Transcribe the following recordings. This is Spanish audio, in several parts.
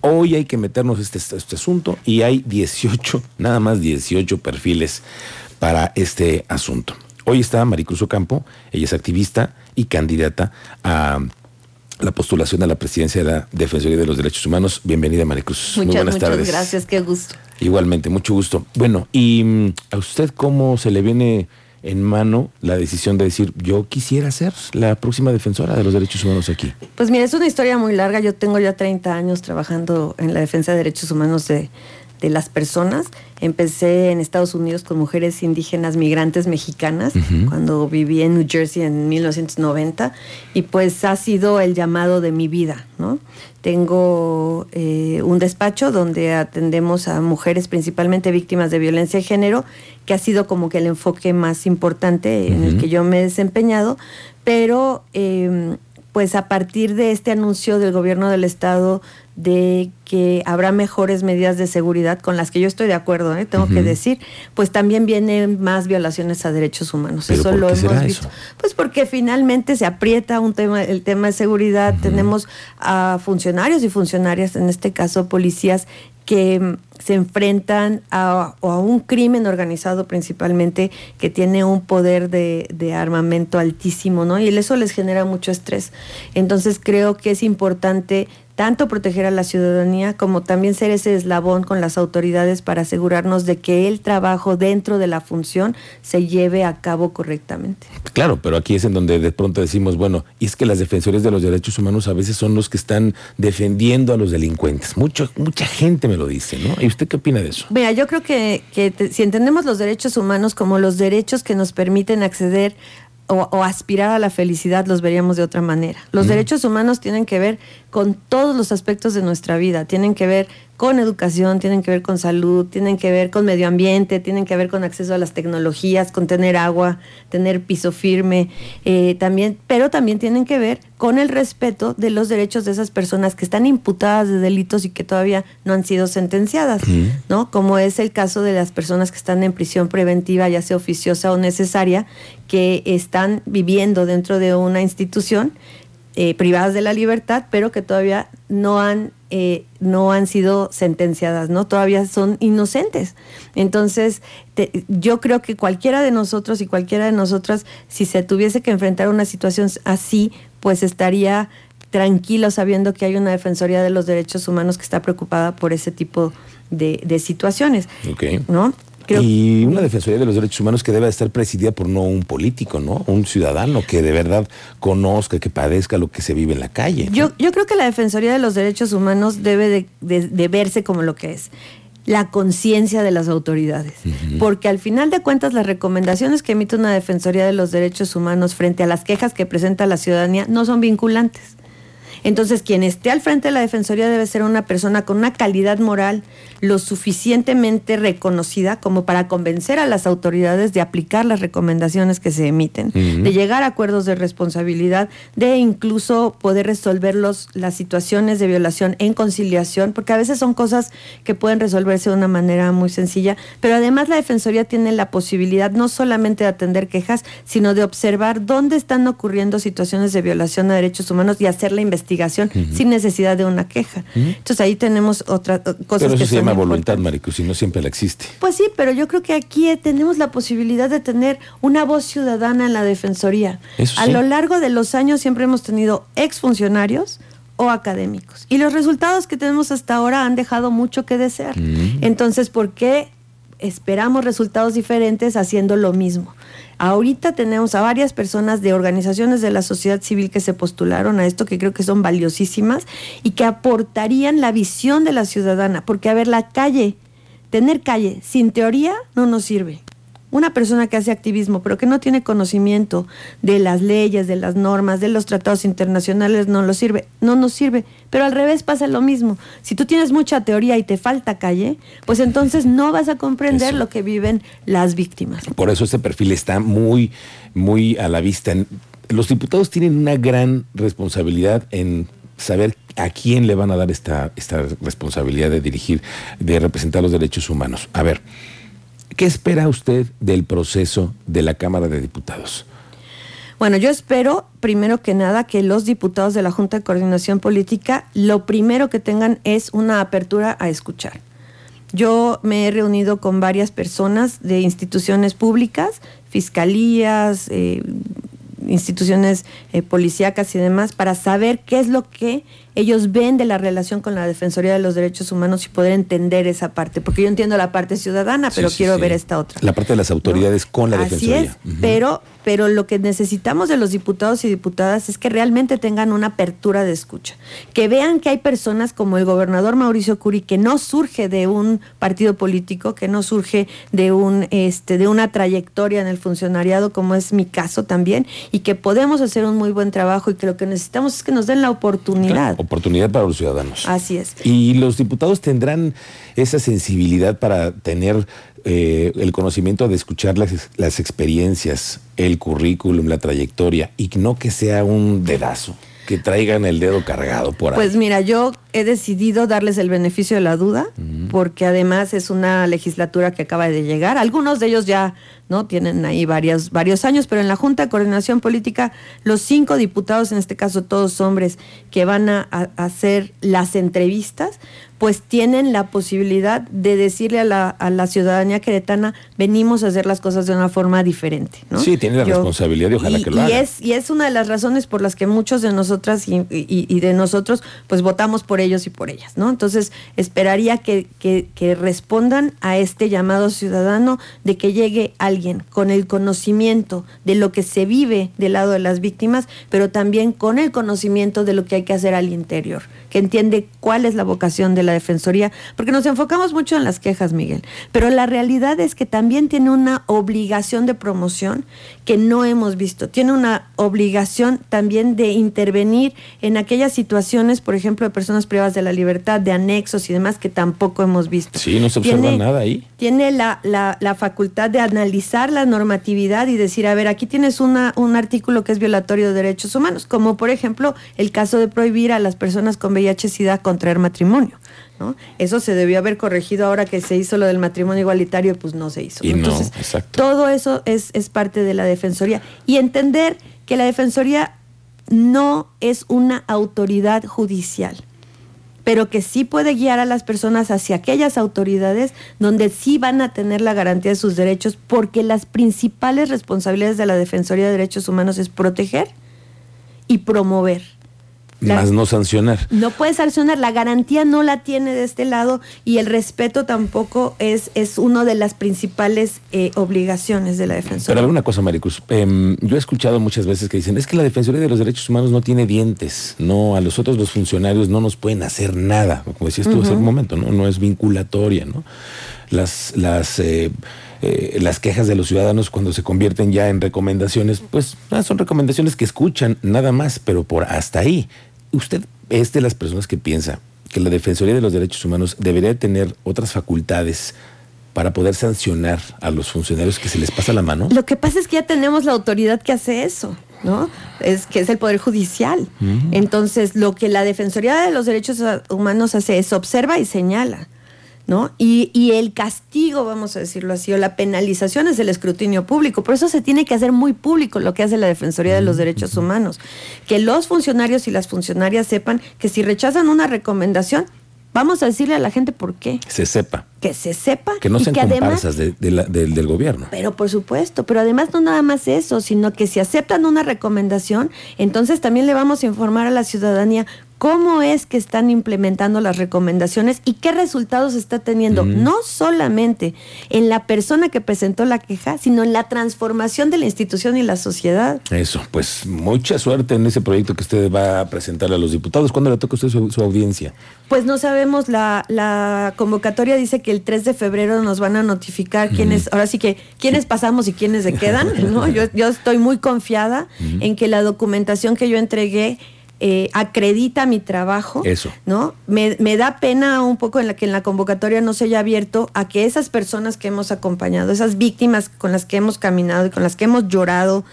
Hoy hay que meternos este, este asunto y hay 18, nada más 18 perfiles para este asunto. Hoy está Maricruz Ocampo, ella es activista y candidata a la postulación a la presidencia de la Defensoría de los Derechos Humanos. Bienvenida, Maricruz. Muchas, Muy buenas muchas tardes. gracias, qué gusto. Igualmente, mucho gusto. Bueno, ¿y mm, a usted cómo se le viene en mano la decisión de decir, yo quisiera ser la próxima defensora de los derechos humanos aquí? Pues mira, es una historia muy larga. Yo tengo ya 30 años trabajando en la defensa de derechos humanos de, de las personas. Empecé en Estados Unidos con mujeres indígenas migrantes mexicanas cuando viví en New Jersey en 1990 y pues ha sido el llamado de mi vida, ¿no? Tengo eh, un despacho donde atendemos a mujeres principalmente víctimas de violencia de género, que ha sido como que el enfoque más importante en el que yo me he desempeñado, pero em, pues a partir de este anuncio del gobierno del estado de que habrá mejores medidas de seguridad con las que yo estoy de acuerdo, ¿eh? tengo que decir, pues también vienen más violaciones a derechos humanos. eso lo hemos visto. Pues porque finalmente se aprieta un tema, el tema de seguridad. Tenemos a funcionarios y funcionarias, en este caso policías, que se enfrentan a, a, un crimen organizado principalmente que tiene un poder de, de, armamento altísimo, ¿no? Y eso les genera mucho estrés. Entonces creo que es importante tanto proteger a la ciudadanía como también ser ese eslabón con las autoridades para asegurarnos de que el trabajo dentro de la función se lleve a cabo correctamente. Claro, pero aquí es en donde de pronto decimos, bueno, y es que las defensores de los derechos humanos a veces son los que están defendiendo a los delincuentes. Mucho, mucha gente me lo dice, ¿no? ¿Y usted qué opina de eso? Mira, yo creo que, que si entendemos los derechos humanos como los derechos que nos permiten acceder o, aspirar a la felicidad los veríamos de otra manera. Los derechos humanos tienen que ver con todos los aspectos de nuestra vida, tienen que ver con educación, tienen que ver con salud, tienen que ver con medio ambiente, tienen que ver con acceso a las tecnologías, con tener agua, tener piso firme, eh, también, pero también tienen que ver con el respeto de los derechos de esas personas que están imputadas de delitos y que todavía no han sido sentenciadas, ¿no? Como es el caso de las personas que están en prisión preventiva, ya sea oficiosa o necesaria, que están viviendo dentro de una institución eh, privadas de la libertad, pero que todavía no han, eh, no han sido sentenciadas, ¿no? Todavía son inocentes. Entonces, yo creo que cualquiera de nosotros y cualquiera de nosotras, si se tuviese que enfrentar una situación así, pues estaría tranquilo sabiendo que hay una Defensoría de los Derechos Humanos que está preocupada por ese tipo de, de situaciones. ¿no? Y una Defensoría de los Derechos Humanos que debe estar presidida por no un político, ¿no? Un ciudadano que de verdad conozca, que padezca lo que se vive en la calle. Yo, yo creo que la Defensoría de los Derechos Humanos debe de, verse como lo que es la conciencia de las autoridades. Porque al final de cuentas las recomendaciones que emite una Defensoría de los Derechos Humanos frente a las quejas que presenta la ciudadanía no son vinculantes. Entonces, quien esté al frente de la Defensoría debe ser una persona con una calidad moral lo suficientemente reconocida como para convencer a las autoridades de aplicar las recomendaciones que se emiten, de llegar a acuerdos de responsabilidad, de incluso poder resolver los, las situaciones de violación en conciliación, porque a veces son cosas que pueden resolverse de una manera muy sencilla, pero además la Defensoría tiene la posibilidad no solamente de atender quejas, sino de observar dónde están ocurriendo situaciones de violación a derechos humanos y hacer la investigación sin necesidad de una queja. Entonces ahí tenemos otras cosas que son voluntad, Maricruz, y no siempre la existe. Pues sí, pero yo creo que aquí tenemos la posibilidad de tener una voz ciudadana en la Defensoría. a lo largo de los años siempre hemos tenido exfuncionarios o académicos. Y los resultados que tenemos hasta ahora han dejado mucho que desear. Mm. Entonces, ¿por qué esperamos resultados diferentes haciendo lo mismo? Ahorita tenemos a varias personas de organizaciones de la sociedad civil que se postularon a esto, que creo que son valiosísimas y que aportarían la visión de la ciudadana, porque a ver, la calle, tener calle sin teoría no nos sirve una persona que hace activismo, pero que no tiene conocimiento de las leyes, de las normas, de los tratados internacionales, no lo sirve, no nos sirve. Pero al revés pasa lo mismo. Si tú tienes mucha teoría y te falta calle, pues entonces no vas a comprender lo que viven las víctimas. Por eso este perfil está muy, muy a la vista. Los diputados tienen una gran responsabilidad en saber a quién le van a dar esta, esta responsabilidad de dirigir, de representar los derechos humanos. A ver. ¿Qué espera usted del proceso de la Cámara de Diputados? Bueno, yo espero, primero que nada, que los diputados de la Junta de Coordinación Política lo primero que tengan es una apertura a escuchar. Yo me he reunido con varias personas de instituciones públicas, fiscalías, eh, instituciones eh, policíacas y demás, para saber qué es lo que ellos ven de la relación con la Defensoría de los Derechos Humanos y poder entender esa parte, porque yo entiendo la parte ciudadana, pero quiero ver esta otra. La parte de las autoridades con la Defensoría. Así es, pero, pero lo que necesitamos de los diputados y diputadas es que realmente tengan una apertura de escucha, que vean que hay personas como el gobernador Mauricio Curi que no surge de un partido político, que no surge de un este de una trayectoria en el funcionariado como es mi caso también y que podemos hacer un muy buen trabajo y que lo que necesitamos es que nos den la oportunidad oportunidad para los ciudadanos. Así es. Y los diputados tendrán esa sensibilidad para tener eh, el conocimiento de escuchar las, las experiencias, el currículum, la trayectoria, y no que sea un dedazo que traigan el dedo cargado por ahí. Pues mira, yo he decidido darles el beneficio de la duda, porque además es una legislatura que acaba de llegar. Algunos de ellos ya no tienen ahí varios, varios años, pero en la Junta de Coordinación Política, los cinco diputados, en este caso todos hombres, que van a hacer las entrevistas, pues tienen la posibilidad de decirle a la, a la, ciudadanía queretana, venimos a hacer las cosas de una forma diferente. ¿no? Sí, tiene la responsabilidad y ojalá que lo y haga. Es, y es una de las razones por las que muchos de nosotras y, y, de nosotros, pues votamos por ellos y por ellas. ¿no? Entonces, esperaría que, que, respondan a este llamado ciudadano de que llegue alguien con el conocimiento de lo que se vive del lado de las víctimas, pero también con el conocimiento de lo que hay que hacer al interior, que entiende cuál es la vocación de la Defensoría, porque nos enfocamos mucho en las quejas, Miguel, pero la realidad es que también tiene una obligación de promoción que no hemos visto, tiene una obligación también de intervenir en aquellas situaciones, por ejemplo, de personas privadas de la libertad, de anexos y demás, que tampoco hemos visto. Sí, no se observa nada ahí. Tiene la, la, la, facultad de analizar la normatividad y decir, a ver, aquí tienes una, un artículo que es violatorio de derechos humanos, como por ejemplo el caso de prohibir a las personas con VIH-Sida contraer matrimonio. Eso se debió haber corregido ahora que se hizo lo del matrimonio igualitario, pues no se hizo. Entonces, todo eso es, es parte de la Defensoría. Y entender que la Defensoría no es una autoridad judicial pero que sí puede guiar a las personas hacia aquellas autoridades donde sí van a tener la garantía de sus derechos, porque las principales responsabilidades de la Defensoría de Derechos Humanos es proteger y promover más no sancionar. No puede sancionar, la garantía no la tiene de este lado y el respeto tampoco es, es una de las principales eh, obligaciones de la Defensoría. Pero a ver una cosa, Maricruz. Em, yo he escuchado muchas veces que dicen, es que la Defensoría de los Derechos Humanos no tiene dientes, no, a los otros los funcionarios no nos pueden hacer nada, como decías tú hace un momento, ¿no? No es vinculatoria, ¿no? Las, las eh, eh, las quejas de los ciudadanos cuando se convierten ya en recomendaciones, pues ah, son recomendaciones que escuchan nada más, pero por hasta ahí usted es de las personas que piensa que la Defensoría de los Derechos Humanos debería tener otras facultades para poder sancionar a los funcionarios que se les pasa la mano? Lo que pasa es que ya tenemos la autoridad que hace eso, ¿no? Es que es el Poder Judicial. Entonces, lo que la Defensoría de los Derechos Humanos hace es observa y señala. ¿No? Y, y, el castigo, vamos a decirlo así, o la penalización es el escrutinio público. Por eso se tiene que hacer muy público lo que hace la Defensoría de los Derechos Humanos. Que los funcionarios y las funcionarias sepan que si rechazan una recomendación, vamos a decirle a la gente por qué. Se sepa. Que se sepa. Que no sean comparsas del gobierno. Pero por supuesto, pero además no nada más eso, sino que si aceptan una recomendación, entonces también le vamos a informar a la ciudadanía cómo es que están implementando las recomendaciones y qué resultados está teniendo, no solamente en la persona que presentó la queja, sino en la transformación de la institución y la sociedad. Eso, pues mucha suerte en ese proyecto que usted va a presentar a los diputados. ¿Cuándo le toca a usted su, audiencia? Pues no sabemos, la, la, convocatoria dice que el 3 de febrero nos van a notificar quiénes, ahora sí que quiénes pasamos y quiénes se quedan, ¿no? Yo, yo estoy muy confiada en que la documentación que yo entregué eh, acredita mi trabajo. Eso. ¿No? Me, da pena un poco en la que en la convocatoria no se haya abierto a que esas personas que hemos acompañado, esas víctimas con las que hemos caminado y con las que hemos llorado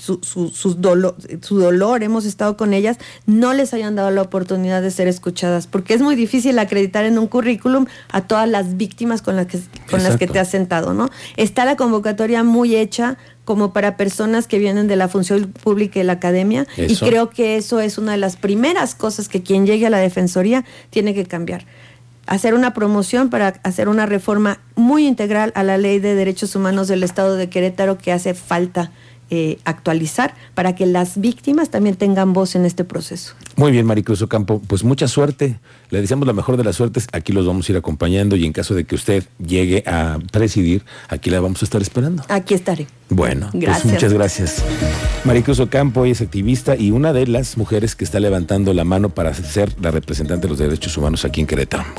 su, su, dolor, su dolor, hemos estado con ellas, no les hayan dado la oportunidad de ser escuchadas, porque es muy difícil acreditar en un currículum a todas las víctimas con las que, con las que te has sentado, ¿no? Está la convocatoria muy hecha como para personas que vienen de la función pública y la academia, y creo que eso es una de las primeras cosas que quien llegue a la Defensoría tiene que cambiar. Hacer una promoción para hacer una reforma muy integral a la ley de derechos humanos del Estado de Querétaro que hace falta eh, actualizar para que las víctimas también tengan voz en este proceso. Muy bien, Maricruz Ocampo, pues mucha suerte. Le deseamos la mejor de las suertes. Aquí los vamos a ir acompañando y en caso de que usted llegue a presidir, aquí la vamos a estar esperando. Aquí estaré. Bueno, pues muchas gracias. Maricruz Ocampo es activista y una de las mujeres que está levantando la mano para ser la representante de los derechos humanos aquí en Querétaro.